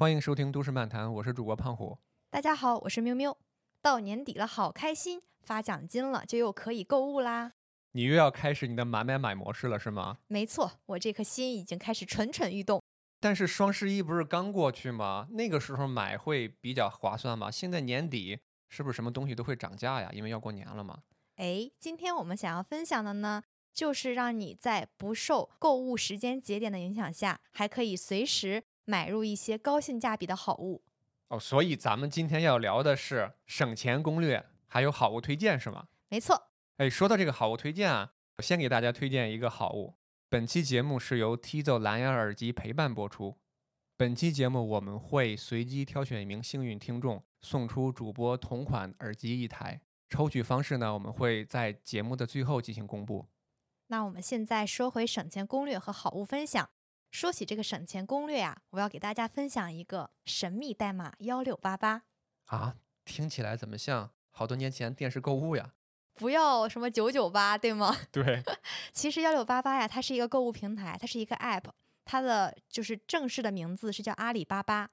欢迎收听都市漫谈，我是主播胖虎。大家好，我是喵喵。到年底了，好开心，发奖金了，就又可以购物啦。你又要开始你的买买买模式了，是吗？没错，我这颗心已经开始蠢蠢欲动。但是双十一不是刚过去吗？那个时候买会比较划算吗？现在年底是不是什么东西都会涨价呀？因为要过年了嘛。哎，今天我们想要分享的呢，就是让你在不受购物时间节点的影响下，还可以随时买入一些高性价比的好物。哦，所以咱们今天要聊的是省钱攻略，还有好物推荐，是吗？没错。哎，说到这个好物推荐啊，我先给大家推荐一个好物。本期节目是由 Tizo 蓝牙耳机陪伴播出。本期节目我们会随机挑选一名幸运听众，送出主播同款耳机一台。抽取方式呢，我们会在节目的最后进行公布。那我们现在说回省钱攻略和好物分享。说起这个省钱攻略啊，我要给大家分享一个神秘代码幺六八八啊，听起来怎么像好多年前电视购物呀？不要什么九九八，对吗？对，其实幺六八八呀，它是一个购物平台，它是一个 app，它的就是正式的名字是叫阿里巴巴。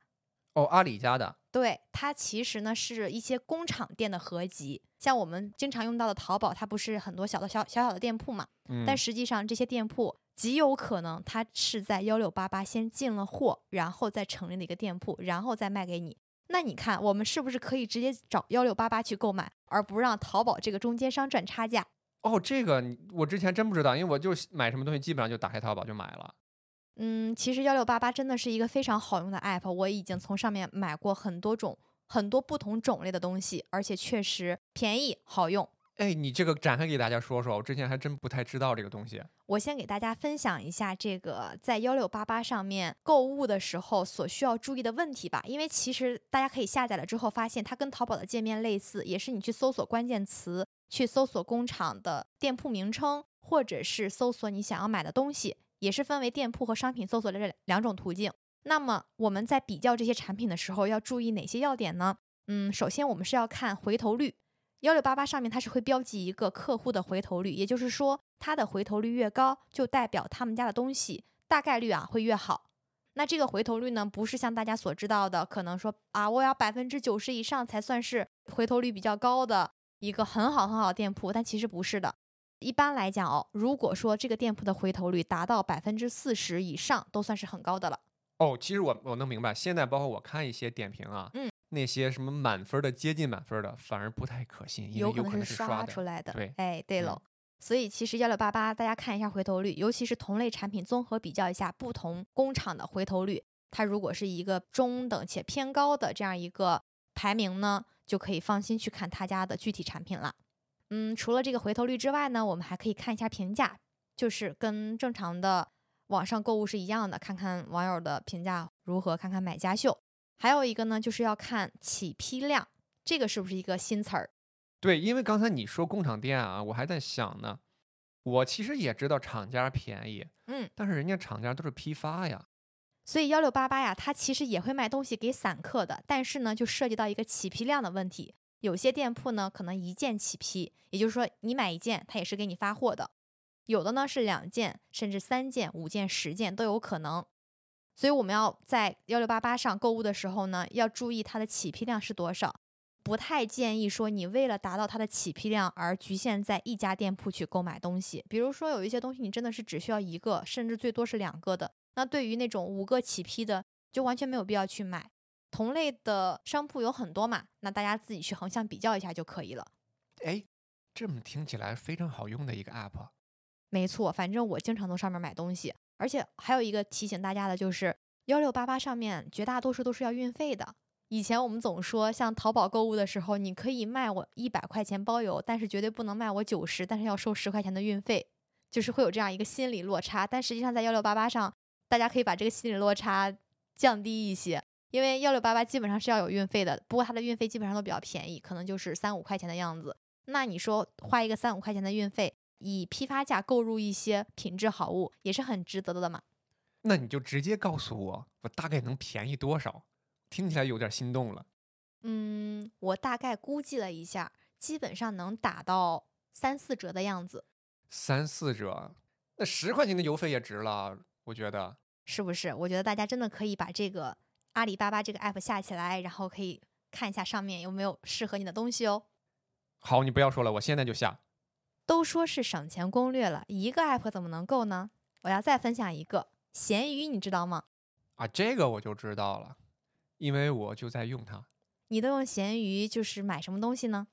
哦，阿里家的。对，它其实呢是一些工厂店的合集，像我们经常用到的淘宝，它不是很多小的小小小的店铺嘛？嗯。但实际上这些店铺极有可能他是在幺六八八先进了货，然后再成立了一个店铺，然后再卖给你。那你看，我们是不是可以直接找幺六八八去购买，而不让淘宝这个中间商赚差价？哦，这个我之前真不知道，因为我就买什么东西基本上就打开淘宝就买了。嗯，其实幺六八八真的是一个非常好用的 app，我已经从上面买过很多种、很多不同种类的东西，而且确实便宜好用。哎，你这个展开给大家说说，我之前还真不太知道这个东西。我先给大家分享一下这个在幺六八八上面购物的时候所需要注意的问题吧。因为其实大家可以下载了之后，发现它跟淘宝的界面类似，也是你去搜索关键词，去搜索工厂的店铺名称，或者是搜索你想要买的东西，也是分为店铺和商品搜索的这两种途径。那么我们在比较这些产品的时候，要注意哪些要点呢？嗯，首先我们是要看回头率。幺六八八上面它是会标记一个客户的回头率，也就是说，它的回头率越高，就代表他们家的东西大概率啊会越好。那这个回头率呢，不是像大家所知道的，可能说啊，我要百分之九十以上才算是回头率比较高的一个很好很好的店铺，但其实不是的。一般来讲哦，如果说这个店铺的回头率达到百分之四十以上，都算是很高的了。哦，其实我我能明白，现在包括我看一些点评啊，嗯。那些什么满分的、接近满分的，反而不太可信，因为有可能是刷出来的。对，哎，对了，所以其实幺六八八，大家看一下回头率，尤其是同类产品综合比较一下不同工厂的回头率，它如果是一个中等且偏高的这样一个排名呢，就可以放心去看他家的具体产品了。嗯，除了这个回头率之外呢，我们还可以看一下评价，就是跟正常的网上购物是一样的，看看网友的评价如何，看看买家秀。还有一个呢，就是要看起批量，这个是不是一个新词儿？对，因为刚才你说工厂店啊，我还在想呢。我其实也知道厂家便宜，嗯，但是人家厂家都是批发呀。所以幺六八八呀，它其实也会卖东西给散客的，但是呢，就涉及到一个起批量的问题。有些店铺呢，可能一件起批，也就是说你买一件，它也是给你发货的；有的呢是两件，甚至三件、五件、十件都有可能。所以我们要在幺六八八上购物的时候呢，要注意它的起批量是多少。不太建议说你为了达到它的起批量而局限在一家店铺去购买东西。比如说有一些东西你真的是只需要一个，甚至最多是两个的，那对于那种五个起批的，就完全没有必要去买。同类的商铺有很多嘛，那大家自己去横向比较一下就可以了。哎，这么听起来非常好用的一个 app。没错，反正我经常从上面买东西。而且还有一个提醒大家的就是，幺六八八上面绝大多数都是要运费的。以前我们总说，像淘宝购物的时候，你可以卖我一百块钱包邮，但是绝对不能卖我九十，但是要收十块钱的运费，就是会有这样一个心理落差。但实际上在幺六八八上，大家可以把这个心理落差降低一些，因为幺六八八基本上是要有运费的，不过它的运费基本上都比较便宜，可能就是三五块钱的样子。那你说花一个三五块钱的运费？以批发价购入一些品质好物也是很值得的嘛？那你就直接告诉我，我大概能便宜多少？听起来有点心动了。嗯，我大概估计了一下，基本上能打到三四折的样子。三四折，那十块钱的邮费也值了，我觉得。是不是？我觉得大家真的可以把这个阿里巴巴这个 app 下起来，然后可以看一下上面有没有适合你的东西哦。好，你不要说了，我现在就下。都说是省钱攻略了，一个 app 怎么能够呢？我要再分享一个闲鱼，你知道吗？啊，这个我就知道了，因为我就在用它。你都用闲鱼就是买什么东西呢？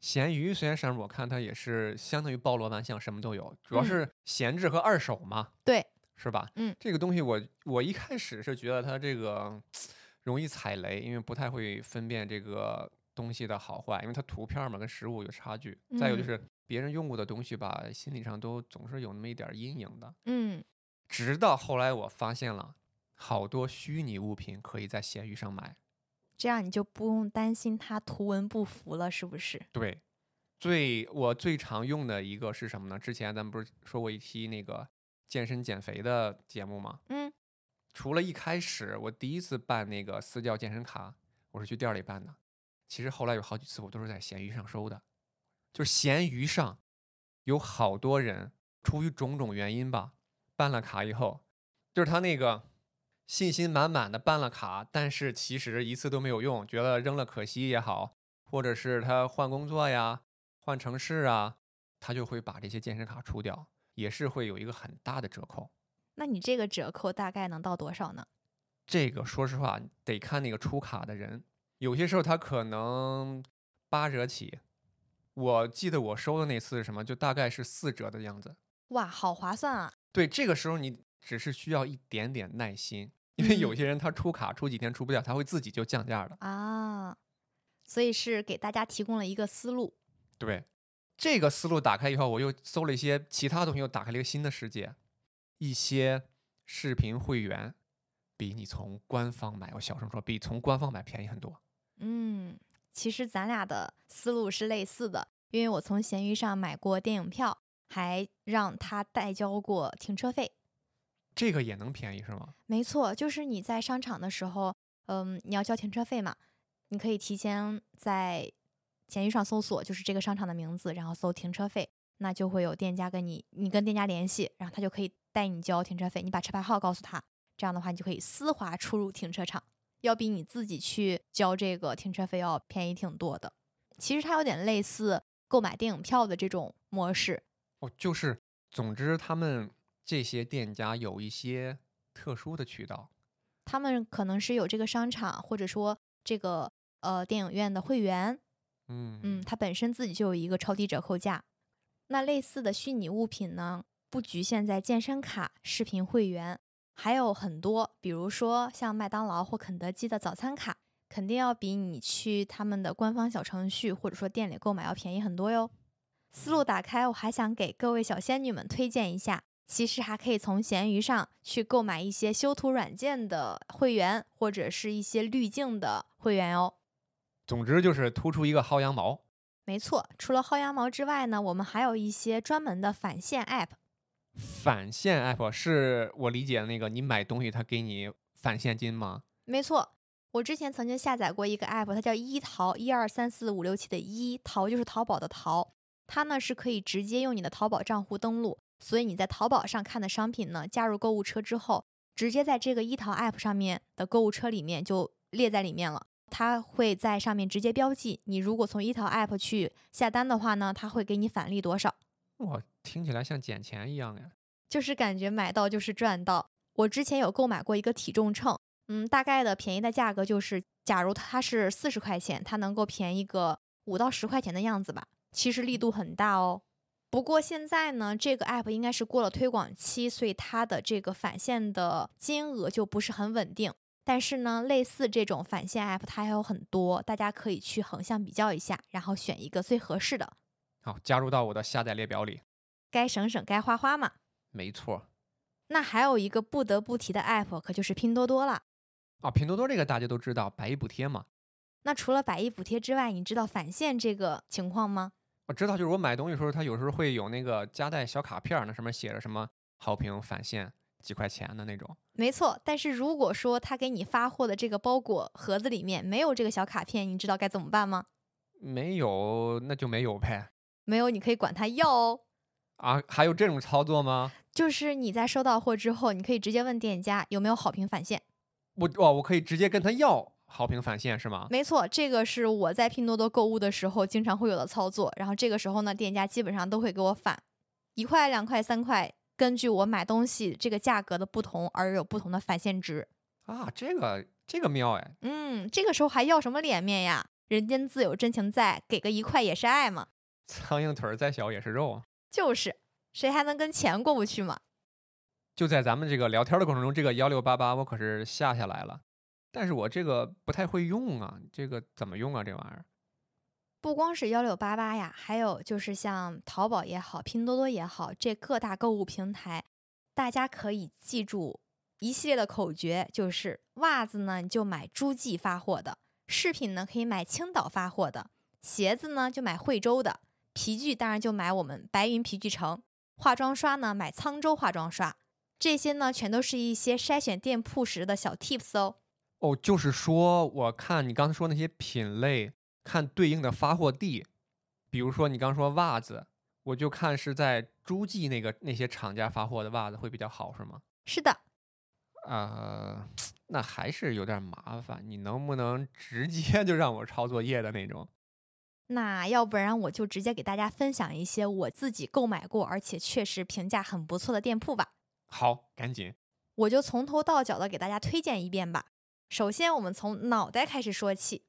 闲鱼虽然上面我看它也是相当于包罗万象，什么都有，主要嗯是闲置和二手嘛，对，是吧？嗯，这个东西我我一开始是觉得它这个 容易踩雷，因为不太会分辨这个东西的好坏，因为它图片嘛跟实物有差距。再有就嗯是别人用过的东西吧，心理上都总是有那么一点儿阴影的。嗯，直到后来我发现了好多虚拟物品可以在闲鱼上买。这样你就不用担心它图文不符了，是不是？对，最我最常用的一个是什么呢？之前咱们不是说过一期那个健身减肥的节目吗？嗯，除了一开始我第一次办那个私教健身卡，我是去店儿里办的，其实后来有好几次我都是在闲鱼上收的，就是闲鱼上有好多人出于种种原因吧，办了卡以后，就是他那个信心满满的办了卡，但是其实一次都没有用，觉得扔了可惜也好，或者是他换工作呀、换城市啊，他就会把这些健身卡出掉，也是会有一个很大的折扣。那你这个折扣大概能到多少呢？这个说实话得看那个出卡的人，有些时候它可能八折起。我记得我收的那次是什么，就大概是四折的样子。哇，好划算啊！对，这个时候你只是需要一点点耐心，因为有嗯些人他出卡出几天出不掉，他会自己就降价了。啊，所以是给大家提供了一个思路。对，这个思路打开以后，我又搜了一些其他东西，又打开了一个新的世界。一些视频会员比你从官方买，我小声说，比从官方买便宜很多。嗯，其实咱俩的思路是类似的，因为我从闲鱼上买过电影票，还让他代交过停车费。这个也能便宜是吗？没错，就是你在商场的时候，嗯，你要交停车费嘛，你可以提前在闲鱼上搜索，就是这个商场的名字，然后搜停车费，那就会有店家跟你，你跟店家联系，然后他就可以带你交停车费，你把车牌号告诉他，这样的话你就可以丝滑出入停车场，要比你自己去交这个停车费要便宜挺多的。其实它有点类似购买电影票的这种模式，哦，就是，总之他们这些店家有一些特殊的渠道。他们可能是有这个商场或者说这个呃电影院的会员，嗯嗯，它本身自己就有一个超低折扣价。那类似的虚拟物品呢，不局限在健身卡、视频会员，还有很多，比如说像麦当劳或肯德基的早餐卡，肯定要比你去他们的官方小程序或者说店里购买要便宜很多哟。思路打开，我还想给各位小仙女们推荐一下，其实还可以从闲鱼上去购买一些修图软件的会员，或者是一些滤镜的会员哦。总之就是突出一个薅羊毛。没错，除了薅羊毛之外呢，我们还有一些专门的返现 App。返现 app 是我理解的那个，你买东西他给你返现金吗？没错，我之前曾经下载过一个 App，它叫一淘，一二三四五六七的一淘就是淘宝的淘，它呢是可以直接用你的淘宝账户登录，所以你在淘宝上看的商品呢，加入购物车之后，直接在这个一淘 App 上面的购物车里面就列在里面了。它会在上面直接标记，你如果从一淘 App 去下单的话呢，它会给你返利多少。哇，听起来像捡钱一样呀。就是感觉买到就是赚到。我之前有购买过一个体重秤，嗯，大概的便宜的价格就是，假如它是四十块钱，它能够便宜个五到十块钱的样子吧。其实力度很大哦。不过现在呢，这个 app 应该是过了推广期，所以它的这个返现的金额就不是很稳定。但是呢，类似这种返现 app 它还有很多，大家可以去横向比较一下，然后选一个最合适的，好，加入到我的下载列表里。该省省该花花嘛。没错那还有一个不得不提的 app，可就是拼多多了。啊，拼多多这个大家都知道，百亿补贴嘛。那除了百亿补贴之外，你知道返现这个情况吗？我知道，就是我买东西的时候，它有时候会有那个夹带小卡片儿，那上面写着什么好评返现几块钱的那种。没错，但是如果说他给你发货的这个包裹盒子里面没有这个小卡片，你知道该怎么办吗？没有，那就没有呗。没有，你可以管他要哦。啊，还有这种操作吗？就是你在收到货之后，你可以直接问店家有没有好评返现。我哇，我可以直接跟他要好评返现是吗？没错，这个是我在拼多多购物的时候经常会有的操作。然后这个时候呢，店家基本上都会给我返一块、两块、三块，根据我买东西这个价格的不同而有不同的返现值。啊，这个这个妙哎，嗯，这个时候还要什么脸面呀？人间自有真情在，给个一块也是爱嘛。苍蝇腿儿再小也是肉啊。就是，谁还能跟钱过不去嘛？就在咱们这个聊天的过程中，这个幺六八八我可是下下来了，但是我这个不太会用啊，这个怎么用啊？这玩意儿？不光是幺六八八呀，还有就是像淘宝也好，拼多多也好，这各大购物平台，大家可以记住一系列的口诀，就是袜子呢你就买诸暨发货的，饰品呢可以买青岛发货的，鞋子呢就买惠州的，皮具当然就买我们白云皮具城，化妆刷呢买沧州化妆刷，这些呢全都是一些筛选店铺时的小 tips 哦。哦，就是说，我看你刚才说那些品类，看对应的发货地，比如说你刚说袜子，我就看是在诸暨那个那些厂家发货的袜子会比较好，是吗？是的，呃，那还是有点麻烦，你能不能直接就让我抄作业的那种？那要不然我就直接给大家分享一些我自己购买过，而且确实评价很不错的店铺吧。好，赶紧。我就从头到脚的给大家推荐一遍吧。首先，我们从脑袋开始说起。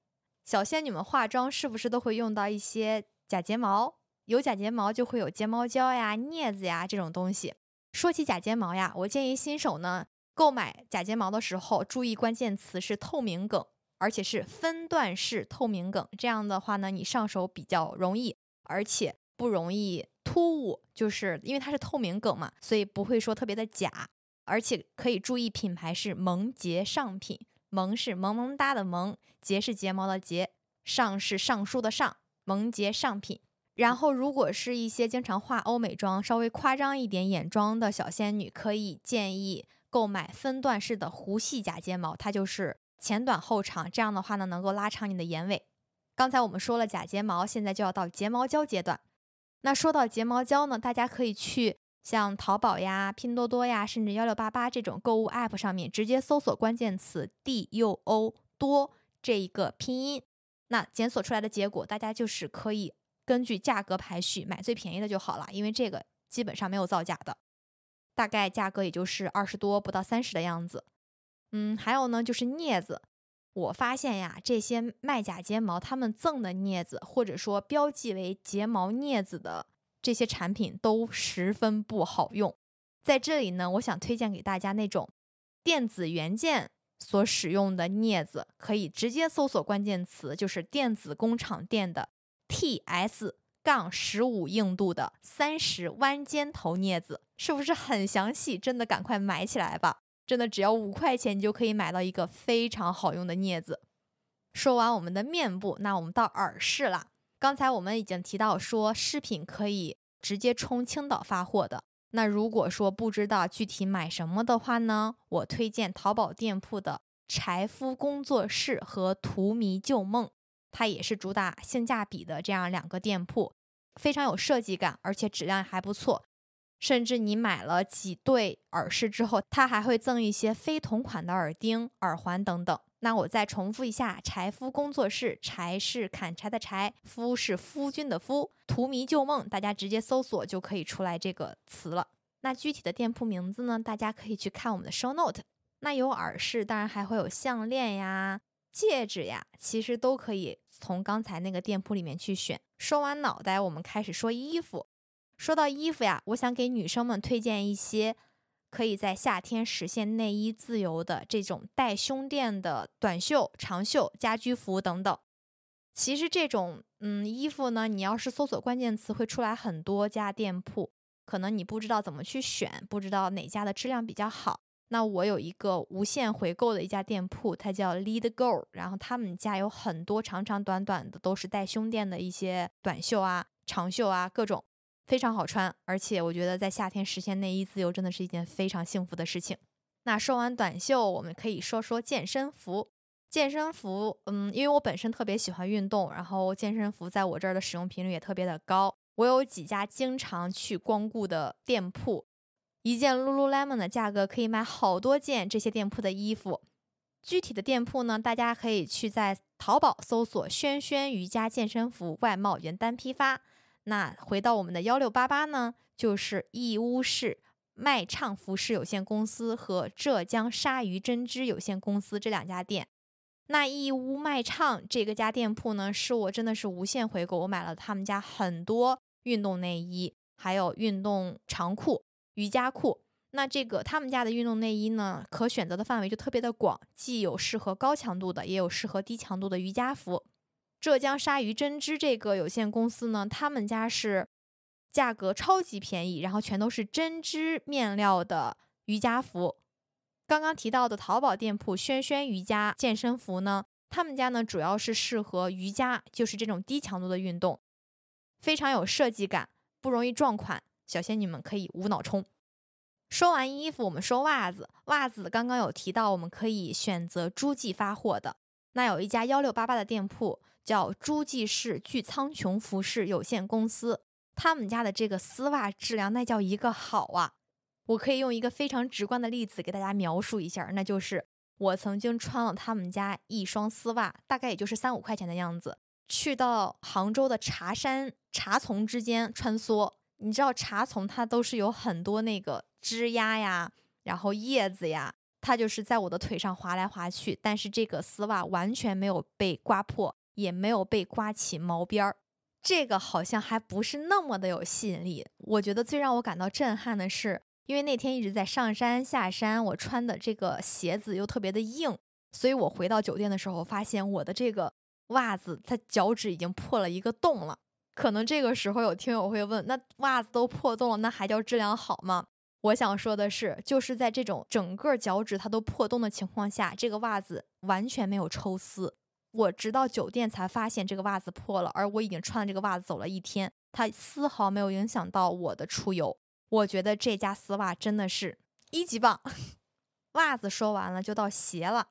小仙女们化妆是不是都会用到一些假睫毛？有假睫毛就会有睫毛胶呀、镊子呀这种东西。说起假睫毛呀，我建议新手呢购买假睫毛的时候，注意关键词是透明梗，而且是分段式透明梗。这样的话呢，你上手比较容易，而且不容易突兀，就是因为它是透明梗嘛，所以不会说特别的假。而且可以注意品牌是萌洁上品。萌是萌萌哒的萌，洁是睫毛的洁，上是上书的上，萌洁上品。然后，如果是一些经常化欧美妆、稍微夸张一点眼妆的小仙女，可以建议购买分段式的弧系假睫毛，它就是前短后长，这样的话呢，能够拉长你的眼尾。刚才我们说了假睫毛，现在就要到睫毛胶阶段。那说到睫毛胶呢，大家可以去。像淘宝呀、拼多多呀，甚至幺六八八这种购物 App 上面，直接搜索关键词 “D U O 多”这一个拼音，那检索出来的结果，大家就是可以根据价格排序买最便宜的就好了，因为这个基本上没有造假的，大概价格也就是二十多不到三十的样子。嗯，还有呢，就是镊子，我发现呀，这些卖假睫毛他们赠的镊子，或者说标记为睫毛镊子的。这些产品都十分不好用，在这里呢，我想推荐给大家那种电子元件所使用的镊子，可以直接搜索关键词，就是电子工厂店的 TS 杠十五硬度的三十弯尖头镊子，是不是很详细？真的赶快买起来吧！真的只要五块钱，你就可以买到一个非常好用的镊子。说完我们的面部，那我们到耳饰了。刚才我们已经提到说，饰品可以直接冲青岛发货的。那如果说不知道具体买什么的话呢，我推荐淘宝店铺的柴夫工作室和荼蘼旧梦，它也是主打性价比的这样两个店铺，非常有设计感，而且质量还不错。甚至你买了几对耳饰之后，它还会赠一些非同款的耳钉、耳环等等。那我再重复一下，柴夫工作室，柴是砍柴的柴，夫是夫君的夫，荼蘼旧梦，大家直接搜索就可以出来这个词了。那具体的店铺名字呢？大家可以去看我们的 show note。那有耳饰，当然还会有项链呀、戒指呀，其实都可以从刚才那个店铺里面去选。说完脑袋，我们开始说衣服。说到衣服呀，我想给女生们推荐一些。可以在夏天实现内衣自由的这种带胸垫的短袖、长袖、家居服等等。其实这种嗯衣服呢，你要是搜索关键词，会出来很多家店铺，可能你不知道怎么去选，不知道哪家的质量比较好。那我有一个无限回购的一家店铺，它叫 Lead Girl，然后他们家有很多长长短短的，都是带胸垫的一些短袖啊、长袖啊，各种。非常好穿，而且我觉得在夏天实现内衣自由真的是一件非常幸福的事情。那说完短袖，我们可以说说健身服。健身服，嗯，因为我本身特别喜欢运动，然后健身服在我这儿的使用频率也特别的高。我有几家经常去光顾的店铺，一件 Lululemon 的价格可以买好多件这些店铺的衣服。具体的店铺呢，大家可以去在淘宝搜索“轩轩瑜伽健身服外贸原单批发”。那回到我们的幺六八八呢，就是义乌市麦畅服饰有限公司和浙江鲨鱼针织有限公司这两家店。那义乌麦畅这个家店铺呢，是我真的是无限回购，我买了他们家很多运动内衣，还有运动长裤、瑜伽裤。那这个他们家的运动内衣呢，可选择的范围就特别的广，既有适合高强度的，也有适合低强度的瑜伽服。浙江鲨鱼针织这个有限公司呢，他们家是价格超级便宜，然后全都是针织面料的瑜伽服。刚刚提到的淘宝店铺轩轩瑜伽健身服呢，他们家呢主要是适合瑜伽，就是这种低强度的运动，非常有设计感，不容易撞款，小仙女们可以无脑冲。说完衣服，我们说袜子。袜子刚刚有提到，我们可以选择诸暨发货的。那有一家幺六八八的店铺叫诸暨市巨苍穹服饰有限公司，他们家的这个丝袜质量那叫一个好啊！我可以用一个非常直观的例子给大家描述一下，那就是我曾经穿了他们家一双丝袜，大概也就是三五块钱的样子，去到杭州的茶山茶丛之间穿梭。你知道茶丛它都是有很多那个。枝丫呀，然后叶子呀，它就是在我的腿上滑来滑去，但是这个丝袜完全没有被刮破，也没有被刮起毛边儿，这个好像还不是那么的有吸引力。我觉得最让我感到震撼的是，因为那天一直在上山下山，我穿的这个鞋子又特别的硬，所以我回到酒店的时候，发现我的这个袜子它脚趾已经破了一个洞了。可能这个时候有听友会问，那袜子都破洞了，那还叫质量好吗？我想说的是，就是在这种整个脚趾它都破洞的情况下，这个袜子完全没有抽丝。我直到酒店才发现这个袜子破了，而我已经穿了这个袜子走了一天，它丝毫没有影响到我的出游。我觉得这家丝袜真的是一级棒。袜子说完了，就到鞋了。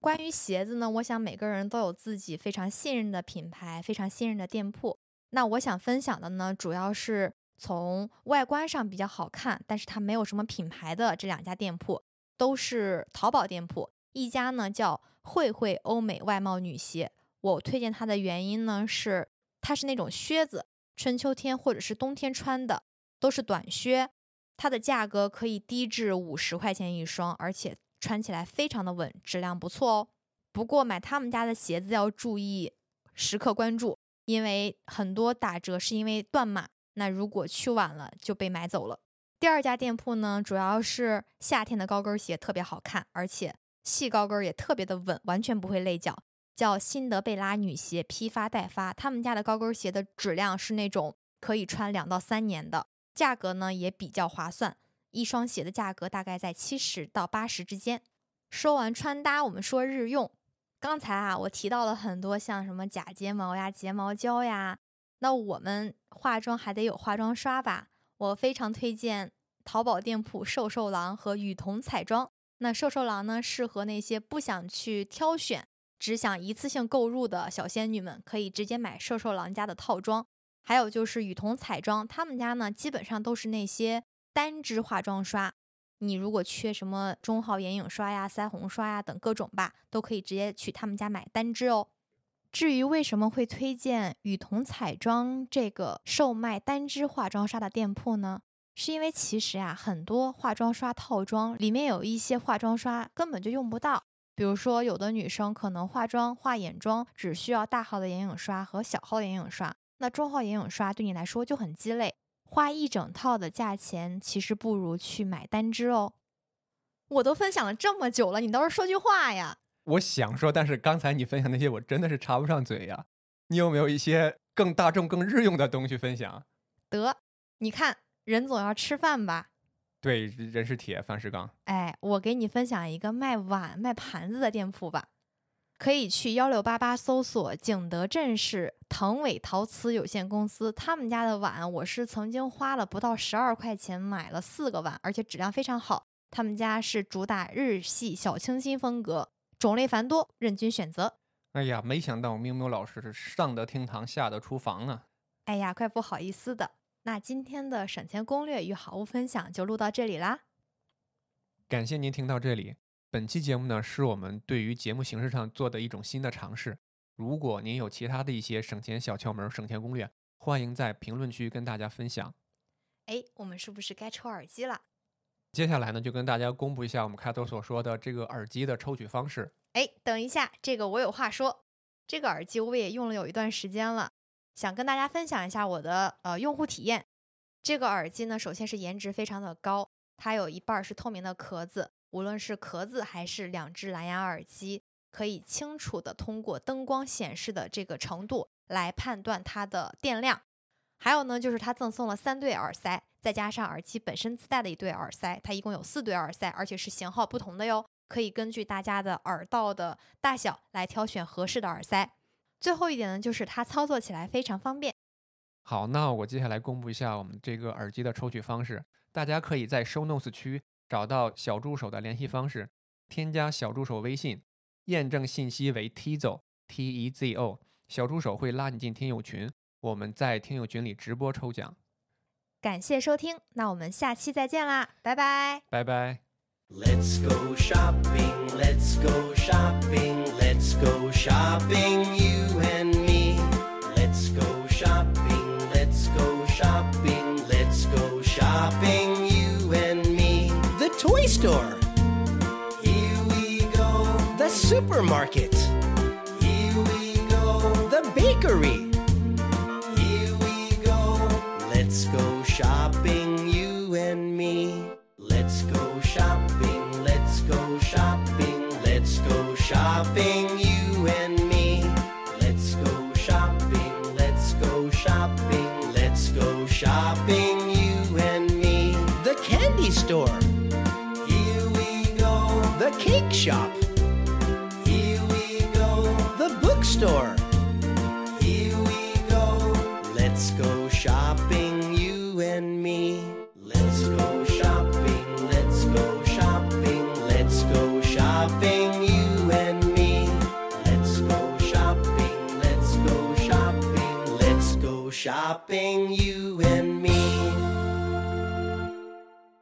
关于鞋子呢，我想每个人都有自己非常信任的品牌，非常信任的店铺。那我想分享的呢，主要是。从外观上比较好看，但是它没有什么品牌的这两家店铺都是淘宝店铺。一家呢叫慧慧欧美外贸女鞋，我推荐它的原因呢是它是那种靴子，春秋天或者是冬天穿的都是短靴，它的价格可以低至五十块钱一双，而且穿起来非常的稳，质量不错哦。不过买他们家的鞋子要注意时刻关注，因为很多打折是因为断码。那如果去晚了就被买走了。第二家店铺呢，主要是夏天的高跟鞋特别好看，而且细高跟也特别的稳，完全不会累脚。叫辛德贝拉女鞋，批发代发。他们家的高跟鞋的质量是那种可以穿两到三年的，价格呢也比较划算，一双鞋的价格大概在七十到八十之间。说完穿搭，我们说日用。刚才啊，我提到了很多像什么假睫毛呀、睫毛胶呀。那我们化妆还得有化妆刷吧？我非常推荐淘宝店铺瘦瘦郎和雨桐彩妆。那瘦瘦狼呢，适合那些不想去挑选，只想一次性购入的小仙女们，可以直接买瘦瘦狼家的套装。还有就是雨桐彩妆，他们家呢基本上都是那些单支化妆刷。你如果缺什么中号眼影刷呀、腮红刷呀等各种吧，都可以直接去他们家买单支哦。至于为什么会推荐雨桐彩妆这个售卖单支化妆刷的店铺呢？是因为其实啊，很多化妆刷套装里面有一些化妆刷根本就用不到。比如说，有的女生可能化妆画眼妆只需要大号的眼影刷和小号眼影刷，那中号眼影刷对你来说就很鸡肋，花一整套的价钱，其实不如去买单支哦。我都分享了这么久了，你倒是说句话呀！我想说，但是刚才你分享那些，我真的是插不上嘴呀。你有没有一些更大众、更日用的东西分享？得，你看，人总要吃饭吧？对，人是铁，饭是钢。哎，我给你分享一个卖碗、卖盘子的店铺吧，可以去幺六八八搜索景德镇市腾伟陶瓷有限公司，他们家的碗，我是曾经花了不到十二块钱买了四个碗，而且质量非常好。他们家是主打日系小清新风格。种类繁多，任君选择。哎呀，没想到喵喵老师是上得厅堂，下得厨房啊！哎呀，怪不好意思的。那今天的省钱攻略与好物分享就录到这里啦。感谢您听到这里。本期节目呢，是我们对于节目形式上做的一种新的尝试。如果您有其他的一些省钱小窍门、省钱攻略，欢迎在评论区跟大家分享。哎，我们是不是该抽耳机了？接下来呢，就跟大家公布一下我们开头所说的这个耳机的抽取方式。哎，等一下，这个我有话说。这个耳机我也用了有一段时间了，想跟大家分享一下我的呃用户体验。这个耳机呢，首先是颜值非常的高，它有一半是透明的壳子，无论是壳子还是两只蓝牙耳机，可以清楚的通过灯光显示的这个程度来判断它的电量。还有呢，就是它赠送了三对耳塞，再加上耳机本身自带的一对耳塞，它一共有四对耳塞，而且是型号不同的哟。可以根据大家的耳道的大小来挑选合适的耳塞。最后一点呢，就是它操作起来非常方便。好，那我接下来公布一下我们这个耳机的抽取方式。大家可以在 Show Notes 区找到小助手的联系方式，添加小助手微信，验证信息为 Tizo T E Z O，小助手会拉你进听友群，我们在听友群里直播抽奖。感谢收听，那我们下期再见啦，拜拜，拜拜。Let's go shopping, let's go shopping, let's go shopping, you and me. Let's go shopping, let's go shopping, let's go shopping, you and me. The toy store. Here we go. The supermarket. Here we go. The bakery. Shopping,